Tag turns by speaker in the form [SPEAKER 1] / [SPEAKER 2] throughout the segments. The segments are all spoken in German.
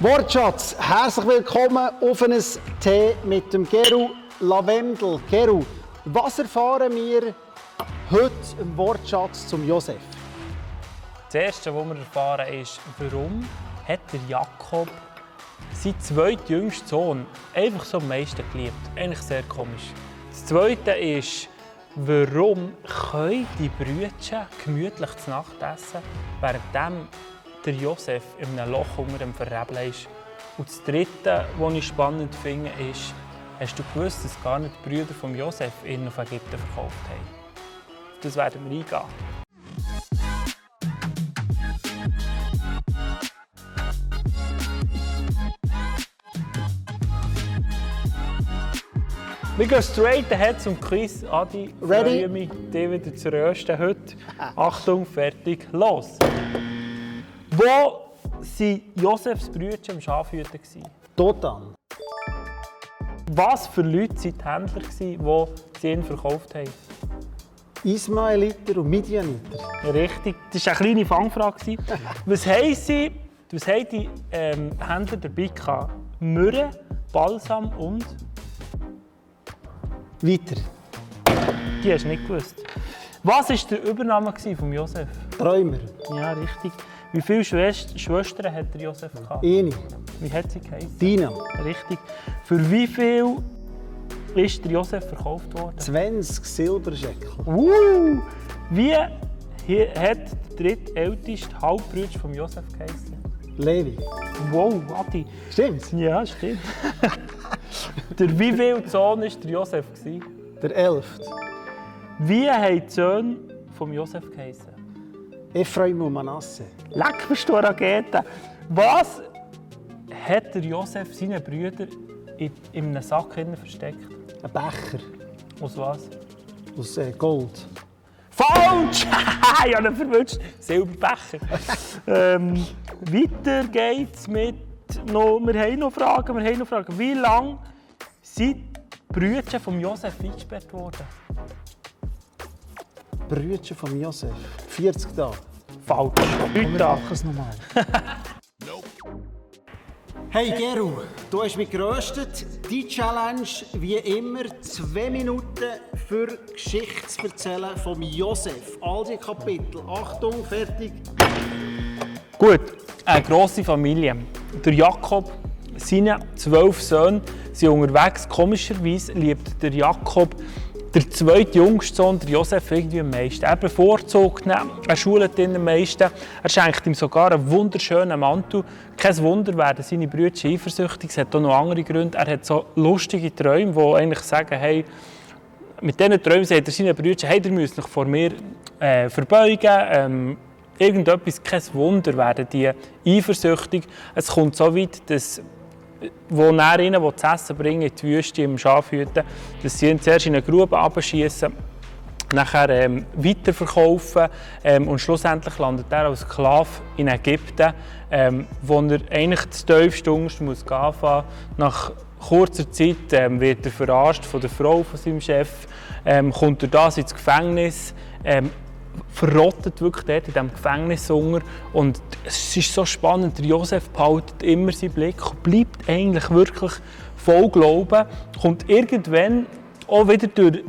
[SPEAKER 1] Wortschatz, herzlich willkommen auf ein Tee mit dem Geru Lavendel. Geru, was erfahren wir heute im Wortschatz zum Josef?
[SPEAKER 2] Das Erste, was wir erfahren, ist, warum hat der Jakob seinen zweitjüngsten Sohn einfach so am meisten geliebt. Eigentlich sehr komisch. Das Zweite ist, warum können die Brüder gemütlich zu Nacht essen, während der Josef in einem Loch unter dem Verrebeln ist. Und das Dritte, was ich spannend finde, ist, hast du gewusst, dass gar nicht die Brüder von Josef ihn auf Ägypten verkauft haben? Auf das werden wir eingehen. Wir gehen straight ahead zum Quiz. Adi,
[SPEAKER 1] Ready?
[SPEAKER 2] freue mich, dich wieder zu rösten heute. Achtung, fertig, los! Wo waren Josefs Brüder im Schafhüten?
[SPEAKER 1] Totan.
[SPEAKER 2] Was für Leute waren die Händler, die sie ihn verkauft haben?
[SPEAKER 1] Ismaeliter und Midianiter.
[SPEAKER 2] Richtig, das war eine kleine Fangfrage. Was haben sie, was haben die ähm, Händler dabei gehabt? Myrrhe, Balsam und...
[SPEAKER 1] Weiter.
[SPEAKER 2] Die hast du nicht gewusst. Was war der Übername von Josef?
[SPEAKER 1] Träumer.
[SPEAKER 2] Ja, richtig. Wie viele Schwest Schwestern hat der Josef gehabt?
[SPEAKER 1] Eine.
[SPEAKER 2] Wie hat sie geheißen?
[SPEAKER 1] Dina.
[SPEAKER 2] Richtig. Für wie viel ist der Josef verkauft worden?
[SPEAKER 1] 20 Silberscheckel.
[SPEAKER 2] Uh, wie hat der drittälteste Halbbruder von Josef geheißen?
[SPEAKER 1] Levi.
[SPEAKER 2] Wow, Adi.
[SPEAKER 1] Stimmt's?
[SPEAKER 2] Ja, stimmt. der wie viel Sohn war der Josef?
[SPEAKER 1] Der Elfte.
[SPEAKER 2] Wie haben die Söhne von Josef geheißen?
[SPEAKER 1] Ephraim und Manasse.
[SPEAKER 2] Leck, bist du Rakete. Was hat der Josef seinen Brüdern in, in einem Sack versteckt?
[SPEAKER 1] Ein Becher
[SPEAKER 2] Aus was?
[SPEAKER 1] aus äh, Gold.
[SPEAKER 2] Falsch! ich habe ihn verwünscht. Silberbecher. ähm, weiter geht's mit. Noch, wir haben noch Fragen. Wir haben noch Fragen. Wie lange sind die Brüder von Josef eingesperrt worden?
[SPEAKER 1] Brüder von Josef. 40 Tage.
[SPEAKER 2] Falsch. Heute Tage.
[SPEAKER 1] machen es nochmal. Hey Geru, du hast mich geröstet. Die Challenge, wie immer, zwei Minuten für Geschichte zu erzählen vom Josef. All die Kapitel. Achtung, fertig.
[SPEAKER 2] Gut, eine grosse Familie. Der Jakob, seine zwölf Söhne sind unterwegs. Komischerweise liebt der Jakob der zweitjüngste Sohn, der Josef, irgendwie am meisten. Er bevorzugt ihn, er schult ihn am meisten. Er schenkt ihm sogar einen wunderschönen Mantel. Kein Wunder werden seine Brüder eifersüchtig. Es hat auch noch andere Gründe. Er hat so lustige Träume, die eigentlich sagen, hey, mit diesen Träumen sagt er seinen Brüdern, hey, ihr müsst euch vor mir äh, verbeugen. Ähm, irgendetwas, kein Wunder, werden die eifersüchtig. Es kommt so weit, dass wo ihnen will zu essen bringen in die Wüste, im Schafhüten, dass sie ihn zuerst in eine Grube abschießen, nachher ähm, weiterverkaufen ähm, und schlussendlich landet er als Sklave in Ägypten, ähm, wo er eigentlich das tiefste Unterste muss gehen. Nach kurzer Zeit ähm, wird er verarscht von der Frau von seinem Chef, ähm, kommt er das ins Gefängnis, ähm, verrottet wirklich dort in diesem Gefängnis. Und es ist so spannend, der Josef behaltet immer seinen Blick und bleibt eigentlich wirklich voll Glauben. Kommt irgendwann auch wieder durch,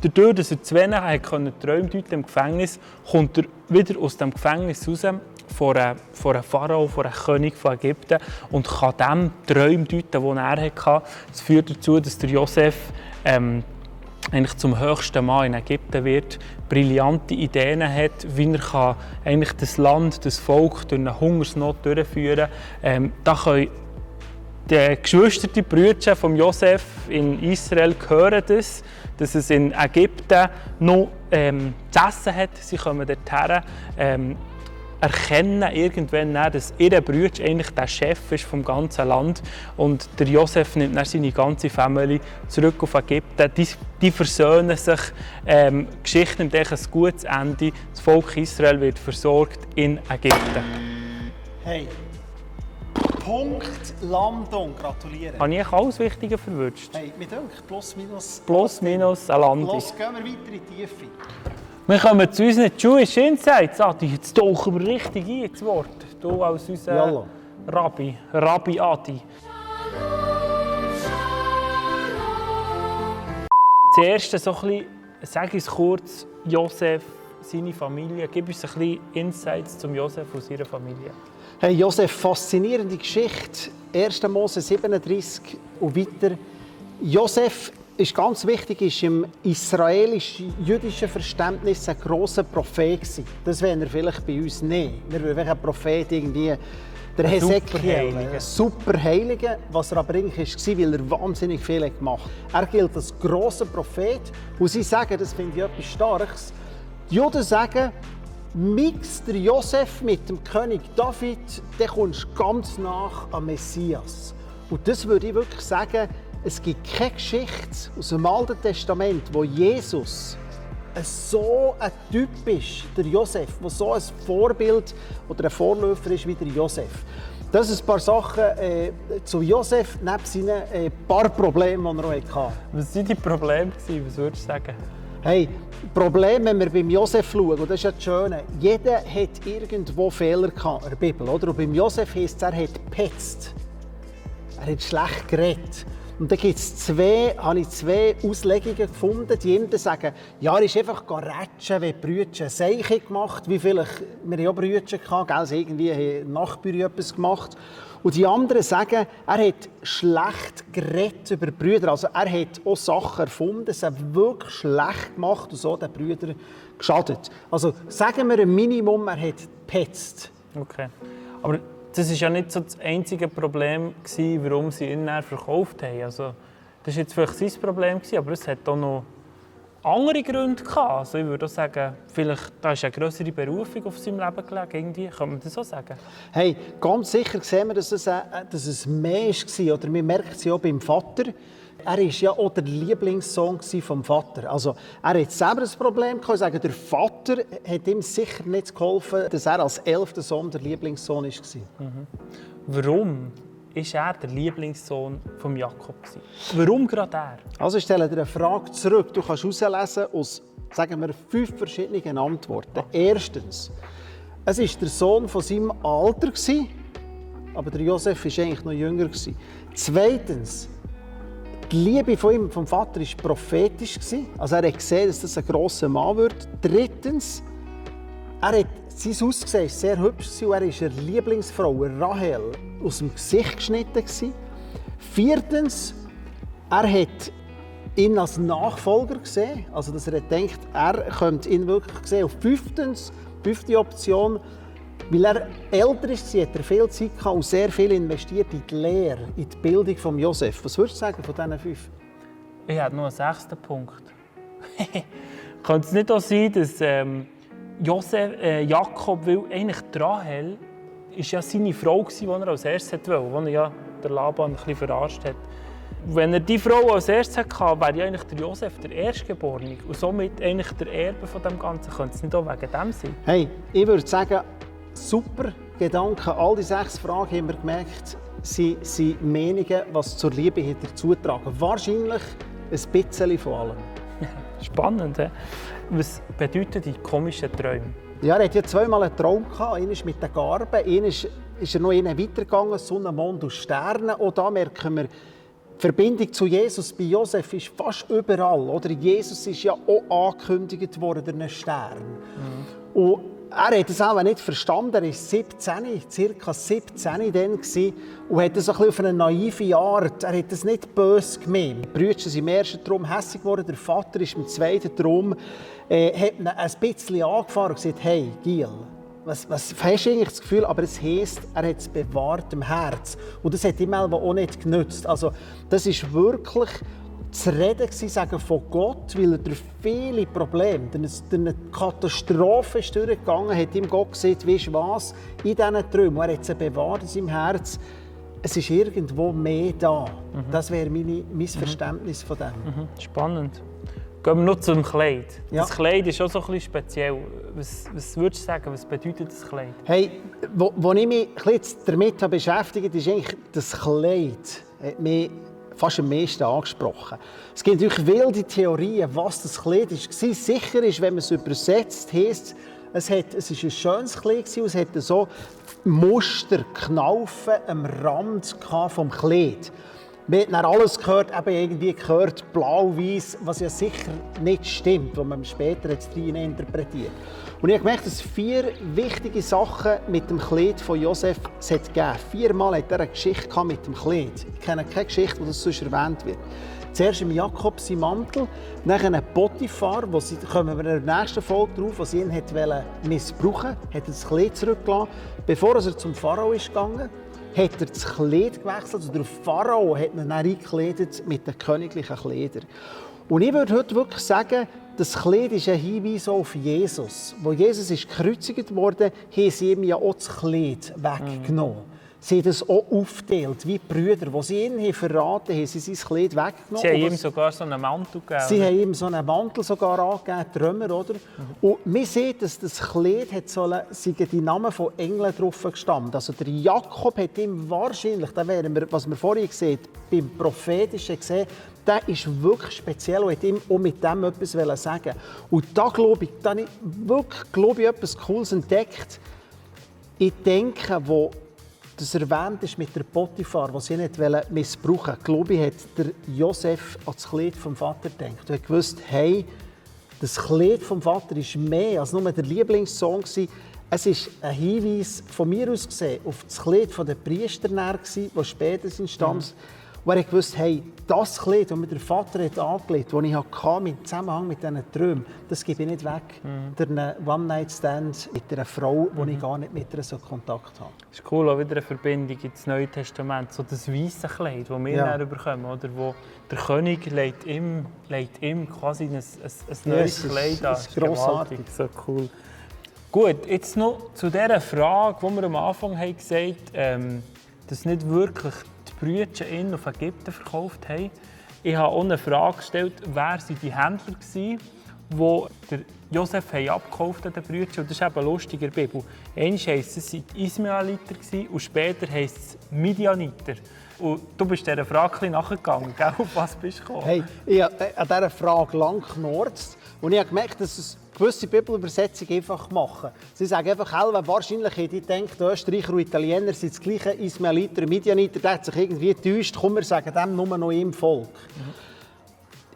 [SPEAKER 2] dadurch, dass er zu wenig hat können Träume deuten im Gefängnis, kommt er wieder aus dem Gefängnis raus vor einem, Pharao, vor einem König von Ägypten und kann dem Träume deuten, die er hatte. Das führt dazu, dass der Josef ähm, eigentlich zum höchsten Mann in Ägypten wird, brillante Ideen hat, wie er kann eigentlich das Land, das Volk durch eine Hungersnot durchführen kann. Ähm, da können die Geschwister, die Brüder von Josef in Israel hören das, dass es in Ägypten noch ähm, zu essen hat. Sie kommen dorthin, ähm, erkennen irgendwann dann, dass ihr Bruder eigentlich der Chef ist vom ganzen Land und der Josef nimmt dann seine ganze Familie zurück auf Ägypten. Die, die versöhnen sich. Ähm, die Geschichte nimmt ein gutes Ende. Das Volk Israel wird versorgt in Ägypten.
[SPEAKER 1] Hey. Punkt Landung. Gratuliere.
[SPEAKER 2] Habe ich alles Wichtige verwünscht?
[SPEAKER 1] Hey, mit euch plus minus.
[SPEAKER 2] Plus, minus, eine Landung.
[SPEAKER 1] Los, gehen wir weiter in die Tiefe.
[SPEAKER 2] Wir kommen zu unseren Jewish Insights. Adi, jetzt tauchen wir richtig ein ins Wort. Du als unser
[SPEAKER 1] Jalla.
[SPEAKER 2] Rabbi, Rabbi Adi. Zuerst so ein bisschen, sag uns kurz, Josef, seine Familie. Gib uns ein bisschen Insights zum Josef und seiner Familie.
[SPEAKER 1] Hey Josef, faszinierende Geschichte. 1. Mose 37 und weiter. Josef ist ganz wichtig, ist im israelisch-jüdischen Verständnis ein grosser Prophet gewesen. Das wäre er vielleicht bei uns nicht. Wir würden ein Prophet irgendwie der Hesekiel, ein Superheiliger, was er aber eigentlich war, weil er wahnsinnig viel gemacht hat. Er gilt als grosser Prophet und sie sagen, das finde ich etwas Starkes, die Juden sagen, mix der Josef mit dem König David, dann kommst du ganz nach am Messias. Und das würde ich wirklich sagen, es gibt keine Geschichte aus dem Alten Testament, wo Jesus so ein Typ ist, der Josef, der so ein Vorbild oder ein Vorläufer ist wie der Josef. Das sind ein paar Sachen äh, zu Josef, neben seinen äh, paar Problemen, die er auch hatte.
[SPEAKER 2] Was waren die Probleme? Was würdest du sagen?
[SPEAKER 1] Hey, Problem, wenn wir beim Josef schauen, und das ist ja das Schöne, jeder hat irgendwo Fehler gehabt in der Bibel. Oder? Und beim Josef heisst es, er hat gepetzt. Er hat schlecht geredet. Und da gibt es zwei, habe ich zwei Auslegungen gefunden. Die einen sagen, ja, er ist einfach rätschen, wie Brüder Seiche gemacht, wie vielleicht, wir ja Brüder gehabt, gell, sie irgendwie haben Nachbarn etwas gemacht. Und die anderen sagen, er hat schlecht geredet über Brüder. Also er hat auch Sachen erfunden, sie wirklich schlecht gemacht und so den Brüdern geschadet. Also sagen wir ein Minimum, er hat gepetzt.
[SPEAKER 2] Okay. Aber das war ja nicht so das einzige Problem, gewesen, warum sie ihn verkauft haben. Also, das war jetzt vielleicht sein Problem, gewesen, aber es hat auch noch andere Gründe gehabt. Also ich würde auch sagen, vielleicht da ist eine größere Berufung auf seinem Leben gelegen. Irgendwie. Kann man das so sagen?
[SPEAKER 1] Hey, ganz sicher sehen wir, dass es, äh, dass es mehr war. Oder man merkt es ja auch beim Vater. Er war ja auch der Lieblingssohn vom Vater. Also, er hat selber ein Problem gehabt. Ich sage, der Vater hat ihm sicher nicht geholfen, dass er als elfter Sohn der Lieblingssohn war.
[SPEAKER 2] Mhm. Warum ist er der Lieblingssohn von Jakob? Warum gerade er?
[SPEAKER 1] Also ich stelle dir eine Frage zurück. Du kannst herauslesen aus, sagen wir, fünf verschiedenen Antworten. Erstens, es war der Sohn von seinem Alter, aber der Josef war eigentlich noch jünger. Zweitens, die Liebe von ihm, vom Vater war prophetisch. Also er hat gesehen, dass das ein grosser Mann wird. Drittens, er hat, sein Aussehen war sehr hübsch und er war eine Lieblingsfrau, Rahel, aus dem Gesicht geschnitten. Viertens, er hat ihn als Nachfolger gesehen, also dass er denkt, er könnte ihn wirklich sehen. Und fünftens, fünfte Option, weil er älter ist, hat er viel Zeit gehabt und sehr viel investiert in die Lehre, in die Bildung von Josef. Was würdest du sagen von diesen fünf?
[SPEAKER 2] Ich habe noch einen sechsten Punkt. Könnte es nicht auch sein, dass ähm, Josef, äh, Jakob, weil eigentlich Rahel ist ja seine Frau die er als erstes wollte, wo er ja der Laban ein bisschen verarscht hat. Wenn er die Frau als erstes hatte, wäre ja eigentlich der Josef der Erstgeborene und somit eigentlich der Erbe von dem Ganzen. Könnte es nicht auch wegen dem sein?
[SPEAKER 1] Hey, ich würde sagen, super Gedanken. All die sechs Fragen haben wir gemerkt, sind, sind Meinungen, was zur Liebe dazu tragen. Wahrscheinlich ein bisschen von allem.
[SPEAKER 2] Spannend, he? Was bedeuten die komischen Träume?
[SPEAKER 1] Ja, er hatte ja zweimal einen Traum. Einer ist mit den Garben, einer ist, ist er noch weitergegangen, Sonne, Mond und Sterne. Auch da merken wir, die Verbindung zu Jesus bei Josef ist fast überall. Oder? Jesus ist ja auch angekündigt worden einen Stern. Mhm. Und er hat es auch nicht verstanden. Er war 17, ca. 17 dann und hat es auf eine naive Art. Er hat es nicht böse gemeint. Die Brüder sind im ersten Traum hässlich geworden. Der Vater ist im zweiten Traum äh, hat ihn ein bisschen angefahren und gesagt: Hey, Giel, was, was hast du eigentlich das Gefühl? Aber es heisst, er hat es bewahrt im Herz. Und das hat ihm auch nicht genützt. Also, das ist wirklich zu reden sagen von Gott, weil er durch viele Probleme, durch eine Katastrophe ist durchgegangen, hat ihm Gott gesagt, weißt du was, in diesen Träumen, er hat sie bewahrt in seinem Herz, es ist irgendwo mehr da. Mhm. Das wäre meine, mein mhm. Verständnis von dem. Mhm.
[SPEAKER 2] Spannend. Gehen wir noch zum Kleid. Ja. Das Kleid ist auch so ein bisschen speziell. Was, was würdest du sagen, was bedeutet das Kleid?
[SPEAKER 1] Hey, wo, wo ich mich damit beschäftigt habe, ist eigentlich das Kleid. Hat mich fast am meisten angesprochen. Es gibt natürlich wilde Theorien, was das Kleid war. Sicher ist, wenn man es übersetzt, heisst Es, hat, es ist ein schönes Kleid und es hatte so Muster, Knaufen am Rand vom Kleid. Man hat dann alles gehört, eben irgendwie gehört, blau-weiß, was ja sicher nicht stimmt, was man später jetzt rein interpretiert. Und ich habe gemerkt, dass vier wichtige Sachen mit dem Kleid von Josef es hat gegeben. Viermal hat er eine Geschichte mit dem Kleid. Ich kenne keine Geschichte, wo das sonst erwähnt wird. Zuerst im Jakob sein Mantel, dann ein Potiphar, wo sie, kommen wir in der nächsten Folge drauf, was ihn hat missbrauchen wollte, hat das Kleid zurückgelassen, bevor er zum Pharao ist gegangen hat er das Kleid gewechselt. Also der Pharao hat ihn dann eingekleidet mit den königlichen Kleidern. Und ich würde heute wirklich sagen, das Kleid ist ein Hinweis auf Jesus. Wo Jesus ist gekreuzigt wurde, haben sie ihm ja auch das Kleid weggenommen. Mhm. Sie haben das auch aufgeteilt, wie Brüder. die sie ihn haben verraten haben, sie sein Kleid weggenommen.
[SPEAKER 2] Sie haben ihm sogar so einen Mantel gegeben.
[SPEAKER 1] Sie haben ihm so einen Mantel sogar angegeben, Trümmer, oder? Mhm. Und man sieht, dass das Kleid hat sollen, die Namen von Engeln drauf gestammt. Also der Jakob hat ihm wahrscheinlich, da wären wir, was wir vorhin gesehen beim Prophetischen gesehen, der ist wirklich speziell und hat ihm auch mit dem etwas sagen Und da glaube ich, da habe ich wirklich glaube ich, etwas Cooles entdeckt. Ich denke, wo das erwähnt ist mit der Potiphar, die sie nicht missbrauchen wollten, glaube ich, hat der Josef an das Kleid vom Vater gedacht. Er gewusst, hey, das Kleid vom Vater ist mehr als nur der Lieblingssong. Es ist ein Hinweis von mir aus gesehen auf das Kleid der Priester, das später entstand. Mhm und er wusste, hey, das Kleid, das mir der Vater hat angelegt hat, das ich hatte, im Zusammenhang mit diesen Träumen, das gebe ich nicht weg. Mhm. Der One-Night-Stand mit einer Frau, wo mhm. ich gar nicht mit ihr so Kontakt habe.
[SPEAKER 2] Das ist cool, auch wieder eine Verbindung ins Neue Testament. So das weiße Kleid, das wir ja. dann bekommen, oder? Wo der König legt ihm, legt ihm quasi ein, ein, ein neues ja, Kleid an.
[SPEAKER 1] Das ist grossartig.
[SPEAKER 2] So cool. Gut, jetzt noch zu dieser Frage, die wir am Anfang haben gesagt haben, ähm, dass nicht wirklich Brüder ihn auf Ägypten verkauft haben. Ich habe auch eine Frage gestellt, wer sind die Händler waren, die der Josef abgekauft hat, den. Und das ist eben lustig in Bibel. Einmal heisst es, es waren Ismaeliter und später heisst es Midianiter. Und du bist dieser Frage nachgegangen, auf was bist du gekommen?
[SPEAKER 1] Hey, ich habe an dieser Frage lang geknurzt und ich habe gemerkt, dass es gewisse Bibelübersetzungen einfach machen. Sie sagen einfach, Helve, wahrscheinlich hätte ich gedacht, Österreicher und Italiener sind das gleiche, Ismaeliter und Midianiter, der hat sich irgendwie getäuscht, komm, wir sagen dem nur noch im Volk. Mhm.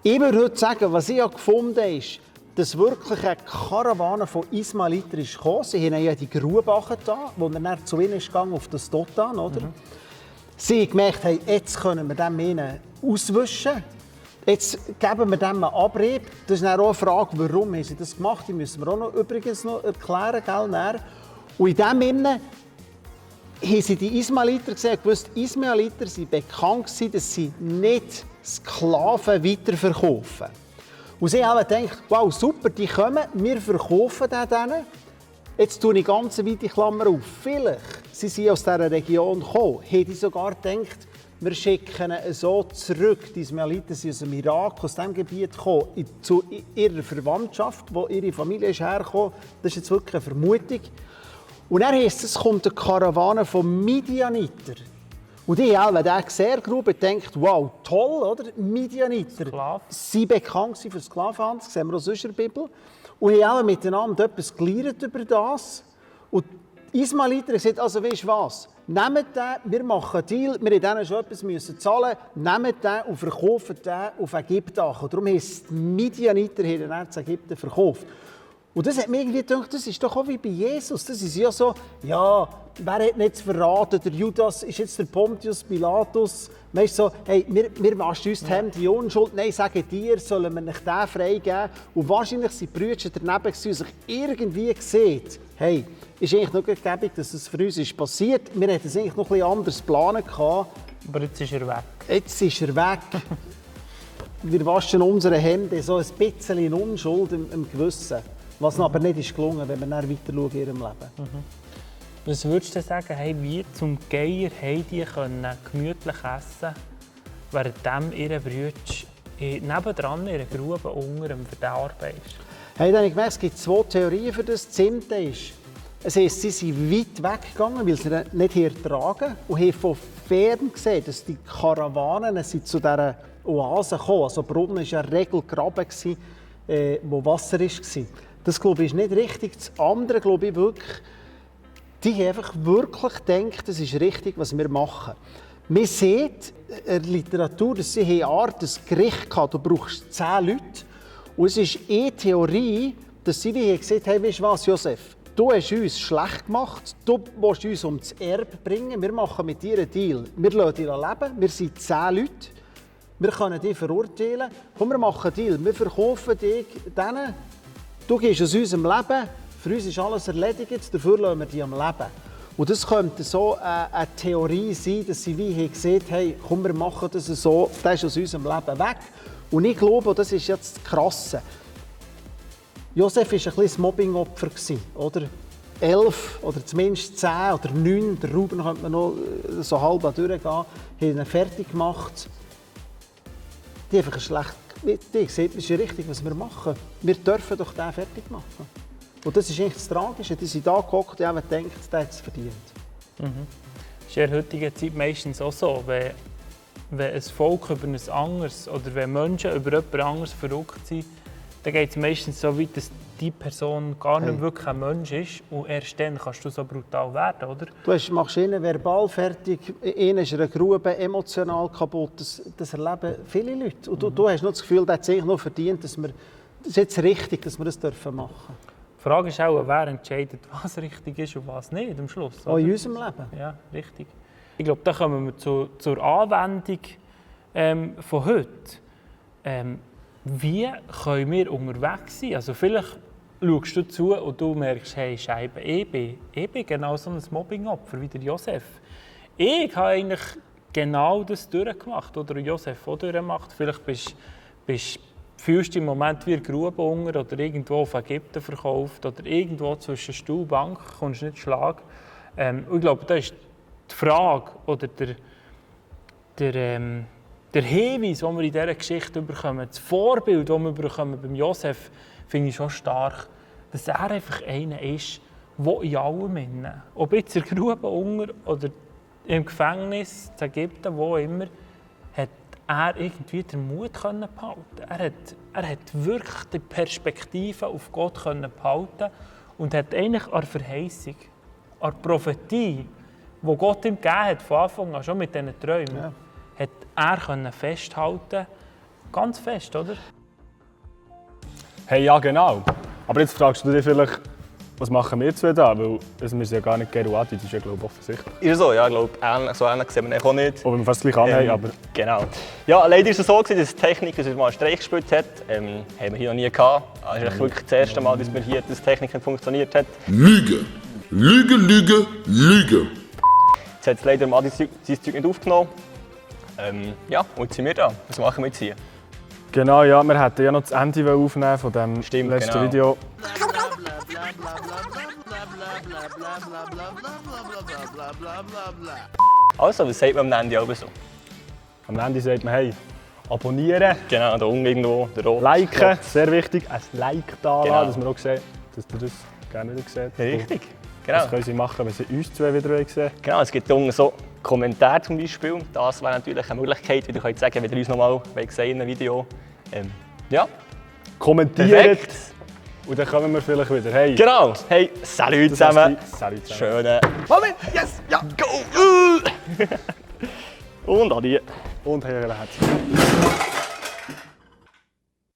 [SPEAKER 1] Ich würde heute sagen, was ich gefunden habe, ist, dass wirklich eine Karawane von Ismaeliter ist gekommen. Sie haben ja die Grube da, wo er dann zu ihnen ist gegangen, auf das Dotan, oder? Mhm. Sie haben gemerkt, hey, jetzt können wir dem auswischen. Jetzt geben wir dem einen Abrieb. Das ist dann auch eine Frage, warum haben sie das gemacht Die müssen wir auch noch, übrigens noch erklären. Gell, Und in dem Sinne haben sie die Ismailiter gesehen gewusst, Ismailiter sind bekannt gewesen, dass sie nicht Sklaven weiterverkaufen. Und sie haben gedacht, wow, super, die kommen, wir verkaufen denen. Jetzt tue ich ganz weite Klammer auf. Vielleicht, sie sind aus dieser Region gekommen, haben die sogar gedacht, wir schicken so zurück. Die Ismailiten sind aus dem Irak, aus diesem Gebiet gekommen, zu ihrer Verwandtschaft, wo ihre Familie ist hergekommen. Das ist jetzt wirklich eine Vermutung. Und dann heisst es, kommt eine Karawane von Midianiter. Und die haben diese Gesehrgrube denkt, wow, toll, oder? Midianiter. Sklaven. Sie bekannt für Sklavenhandel, das sehen wir auch sonst in der Bibel. Und die haben miteinander etwas gelernt über das. Und Ismailiter gesagt, also weißt du was? nehmt den, wir machen einen Deal, wir mussten denen schon etwas müssen zahlen, nehmt den und verkaufen den auf Ägypten. Darum heisst die Midianiter haben dann Ägypten verkauft. Und das hat mir irgendwie gedacht, das ist doch auch wie bei Jesus. Das ist ja so, ja, wer hat nicht verraten? Der Judas ist jetzt der Pontius Pilatus. Weißt so, hey, wir, wir waschen uns die Hände die Unschuld. Nein, sagen dir, sollen wir nicht den freigeben? Und wahrscheinlich sind die Brüder daneben und sich irgendwie gesehen, hey, ist eigentlich noch gegeben, dass es für uns ist passiert. Wir hätten es eigentlich noch ein bisschen anders planen können.
[SPEAKER 2] Aber jetzt ist er weg.
[SPEAKER 1] Jetzt ist er weg. wir waschen unsere Hände so ein bisschen in Unschuld im, im Gewissen. Was aber nicht ist gelungen, wenn wir dann weiter schauen in ihrem Leben. Mhm.
[SPEAKER 2] Was würdest du sagen, hey, wie zum Geier haben die können gemütlich essen während ihre Brüder nebendran in einer Grube unter dem Verderben ist?
[SPEAKER 1] Hey, dann ich gemerkt, es gibt zwei Theorien für das. Zehnte ist, es heisst, sie sind weit weggegangen, weil sie nicht hier tragen und haben von fern gesehen, dass die Karawanen sind zu dieser Oase gekommen. Also Brunnen war ein Regelgraben, äh, wo Wasser war. Das glaube ich ist nicht richtig. Das andere glaube ich wirklich, die einfach wirklich gedacht, das ist richtig, was wir machen. Man sieht in der Literatur, dass sie Art des Gericht gehabt, du brauchst zehn Leute. Und es ist eine Theorie, dass sie wie gesagt haben, weißt du was, Josef, du hast uns schlecht gemacht, du willst uns um das Erbe bringen, wir machen mit dir einen Deal. Wir lassen dich leben, wir sind zehn Leute, wir können dich verurteilen. Komm, wir machen einen Deal, wir verkaufen dich denen, du gehst aus unserem Leben, für uns ist alles erledigt, dafür lassen wir dich am Leben. Und das könnte so eine, eine Theorie sein, dass sie wie gesehen haben, komm, wir machen das so, der ist aus unserem Leben weg. Und ich glaube, das ist jetzt das Krasse. Josef war ein das Mobbingopfer, oder? Elf oder zumindest zehn oder neun, der Ruben könnte man noch äh, so halb durchgehen, haben ihn fertig gemacht. Die haben einfach schlecht die sehen, das ist richtig, was wir machen. Wir dürfen doch den fertig machen. Und das ist eigentlich das Tragische. Die sind da geguckt und haben gedacht, der hat es verdient.
[SPEAKER 2] Mhm. Das ist in der heutigen Zeit meistens auch so, wenn, wenn ein Volk über ein anderes oder wenn Menschen über jemand anderes verrückt sind, dann geht es meistens so weit, dass die Person gar nicht wirklich ein Mensch ist und erst dann kannst du so brutal werden, oder?
[SPEAKER 1] Du hast, machst ihn verbal fertig, ihn ist eine Grube, emotional kaputt. Das, das erleben viele Leute. Und du, mhm. du hast noch das Gefühl, der hat sich noch verdient, dass wir, das ist jetzt richtig, dass wir das dürfen machen.
[SPEAKER 2] Die Frage ist auch, wer entscheidet, was richtig ist und was nicht am Schluss.
[SPEAKER 1] Oder? Auch in unserem Leben.
[SPEAKER 2] Ja, richtig. Ich glaube, da kommen wir zu, zur Anwendung ähm, von heute. Ähm, wie können wir unterwegs sein? Also vielleicht schaust du zu und du merkst, hey Scheibe, ich bin, ich bin genau so ein Mobbingopfer wie der Josef. Ich habe eigentlich genau das durchgemacht oder Josef auch durchgemacht. Vielleicht bist, bist fühlst du im Moment wie eine Grube unter oder irgendwo auf Ägypten verkauft oder irgendwo zwischen Stuhl und Bank, kommst nicht Schlag. Ähm, ich glaube, da ist die Frage oder der, der, ähm, der Hinweis, den wir in dieser Geschichte bekommen, das Vorbild, das wir bekommen beim Josef, finde ich schon stark, dass er einfach einer ist, der in allem innen, ob jetzt in der Grube unter oder im Gefängnis, in Ägypten, wo immer, hat er irgendwie den Mut können behalten. Er hat, er hat wirklich die Perspektive auf Gott können behalten und hat eigentlich an Verheißung, an Prophetie, die Gott ihm gegeben hat, von Anfang an, schon mit diesen Träumen, ja. Hat er können festhalten Ganz fest, oder?
[SPEAKER 3] Hey, ja, genau. Aber jetzt fragst du dich vielleicht, was machen wir zwei da? Weil also wir sind ja gar nicht Geruati, das ist ja glaube ich, offensichtlich.
[SPEAKER 4] Ist so, ja, ich glaube, so ähnlich sehen wir auch nicht.
[SPEAKER 3] Ob wir fast gleich anhaben, ähm, aber...
[SPEAKER 4] Genau. Ja, leider ist es so, gewesen, dass die Technik dass mal einen Streich gespielt hat. Ähm, haben wir hier noch nie gehabt. Das ist wirklich das erste Mal, dass wir hier die Technik nicht funktioniert hat.
[SPEAKER 5] Lüge! Lüge, Lüge, Lüge!
[SPEAKER 4] Jetzt hat leider mal sein Zeug nicht aufgenommen. Ähm, ja, und sind wir da. Was machen wir jetzt hier?
[SPEAKER 3] Genau, ja, wir hätten ja noch das Ende aufnehmen von dem Stimmt, letzten genau. Video.
[SPEAKER 4] Also, was sagt man am Ende auch so?
[SPEAKER 3] Am Ende sagt man, hey, abonnieren.
[SPEAKER 4] Genau, da unten irgendwo,
[SPEAKER 3] der Rot. Liken, sehr wichtig, ein Like da genau. dass wir auch sehen, dass ihr das gerne wieder seht.
[SPEAKER 4] Richtig, genau.
[SPEAKER 3] Das können sie machen, wenn sie uns zwei wieder sehen
[SPEAKER 4] Genau, es gibt unten so Kommentare zum Beispiel. Das wäre natürlich eine Möglichkeit, wie ihr könnt sagen, wenn ihr uns nochmal sehen in einem Video. Ähm, ja.
[SPEAKER 3] Kommentiert. Perfekt. Und dann kommen wir vielleicht wieder. Hey.
[SPEAKER 4] Genau. Hey, salut zusammen.
[SPEAKER 3] Salut zusammen.
[SPEAKER 4] Schöne. Moment. Yes. Ja. Go. Und Adi.
[SPEAKER 3] Und Herr Herz.